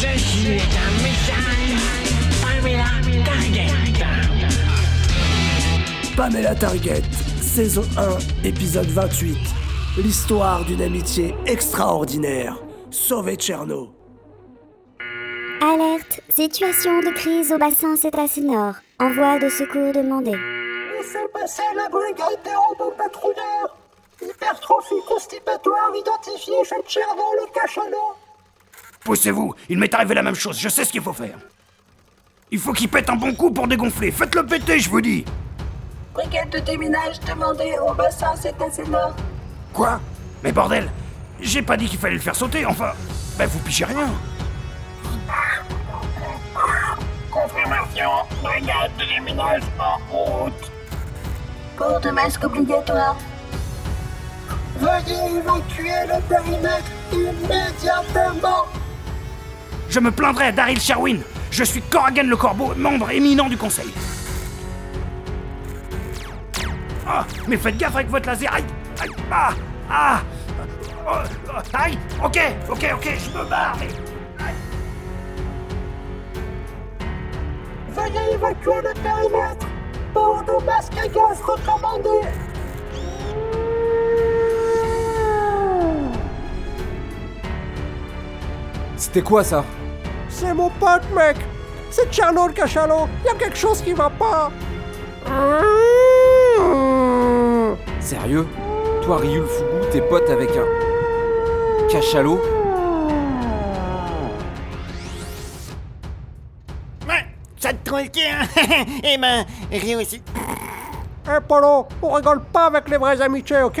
Ceci est un message Pamela Target. Pamela Target, saison 1, épisode 28. L'histoire d'une amitié extraordinaire. Sauver Tcherno. Alerte, situation de crise au bassin cétacé nord. Envoi de secours demandé. Laissez passer la brigade des robots patrouilleurs. Hypertrophie constipatoire identifiée chez Tcherno le cachalot. Poussez-vous, il m'est arrivé la même chose, je sais ce qu'il faut faire. Il faut qu'il pète un bon coup pour dégonfler. Faites-le péter, je vous dis. Brigade de déminage demandée au bassin cétacé nord. Quoi? Mais bordel, j'ai pas dit qu'il fallait le faire sauter, enfin. Ben vous pichez rien. Confirmation, brigade de déminage en route. Port de masque obligatoire. Veuillez évacuer le périmètre immédiatement. Je me plaindrai à Daryl Sherwin. Je suis Corrigan le Corbeau, membre éminent du conseil. Ah, mais faites gaffe avec votre laser. Aïe, aïe, ah, ah, oh, aïe. Ok, ok, ok, je me barre. Mais... Veuillez évacuer le périmètre. De masque à gaz recommandé. C'était quoi ça C'est mon pote, mec. C'est Tcherno le cachalot. Y a quelque chose qui va pas. Sérieux Toi, Ryu le Fougou, t'es pote avec un. cachalot Ouais, ça te trouve le cul, hein Eh ben, Rio aussi. Eh Polo, on rigole pas avec les vraies amitiés, ok?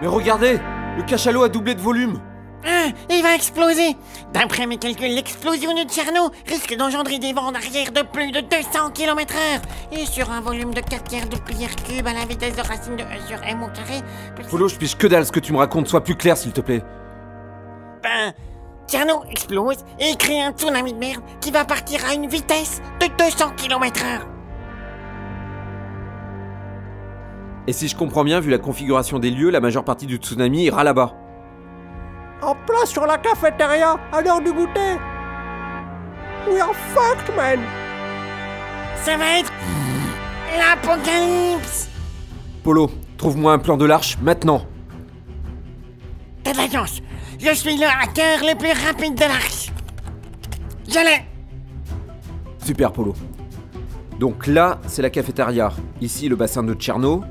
Mais regardez Le cachalot a doublé de volume. Ah, il va exploser. D'après mes calculs, l'explosion du Tcherno risque d'engendrer des vents d'arrière de plus de 200 km heure Et sur un volume de 4 tiers de pierre cube à la vitesse de racine de E sur M au carré... Polo, je piche que dalle ce que tu me racontes, sois plus clair s'il te plaît. Ben, Tcherno explose et crée un tsunami de merde qui va partir à une vitesse de 200 km Et si je comprends bien, vu la configuration des lieux, la majeure partie du tsunami ira là-bas. En place sur la cafétéria, à l'heure du goûter. We are fucked, man. Ça va être... L'apocalypse Polo, trouve-moi un plan de l'arche, maintenant T'as de la chance Je suis le hacker le plus rapide de l'arche Je l'ai Super, Polo. Donc là, c'est la cafétéria. Ici, le bassin de Tcherno.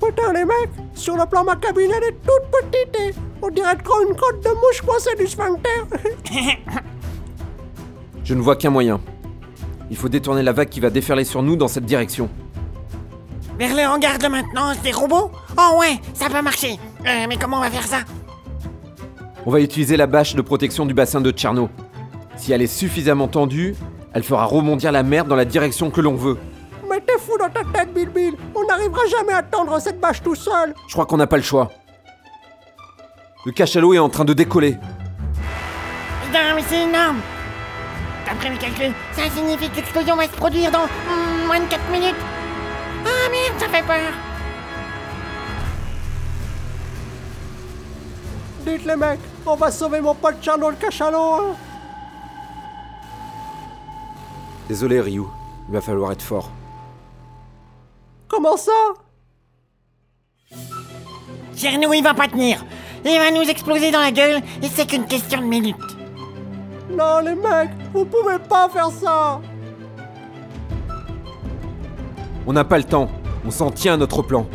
Putain, les mecs, sur le plan, ma cabine, elle est toute petite. et On dirait trop une côte de mouche coincée du sphincter. Je ne vois qu'un moyen. Il faut détourner la vague qui va déferler sur nous dans cette direction. Vers le hangar de maintenance des robots? Oh ouais, ça peut marcher Euh, Mais comment on va faire ça? On va utiliser la bâche de protection du bassin de Tcherno. Si elle est suffisamment tendue, elle fera rebondir la mer dans la direction que l'on veut. T'es fou dans ta tête, Bill Bill. On n'arrivera jamais à tendre cette bâche tout seul. Je crois qu'on n'a pas le choix. Le cachalot est en train de décoller. Putain, mais c'est énorme D'après mes calculs, ça signifie que l'explosion va se produire dans moins de 4 minutes Ah merde, ça fait peur Dites les mecs, on va sauver mon pote Tcherno le cachalot. Hein. Désolé, Ryu. Il va falloir être fort. Comment ça? Tcherno, il va pas tenir Il va nous exploser dans la gueule et c'est qu'une question de minutes Non, les mecs, vous pouvez pas faire ça. On n'a pas le temps. On s'en tient à notre plan.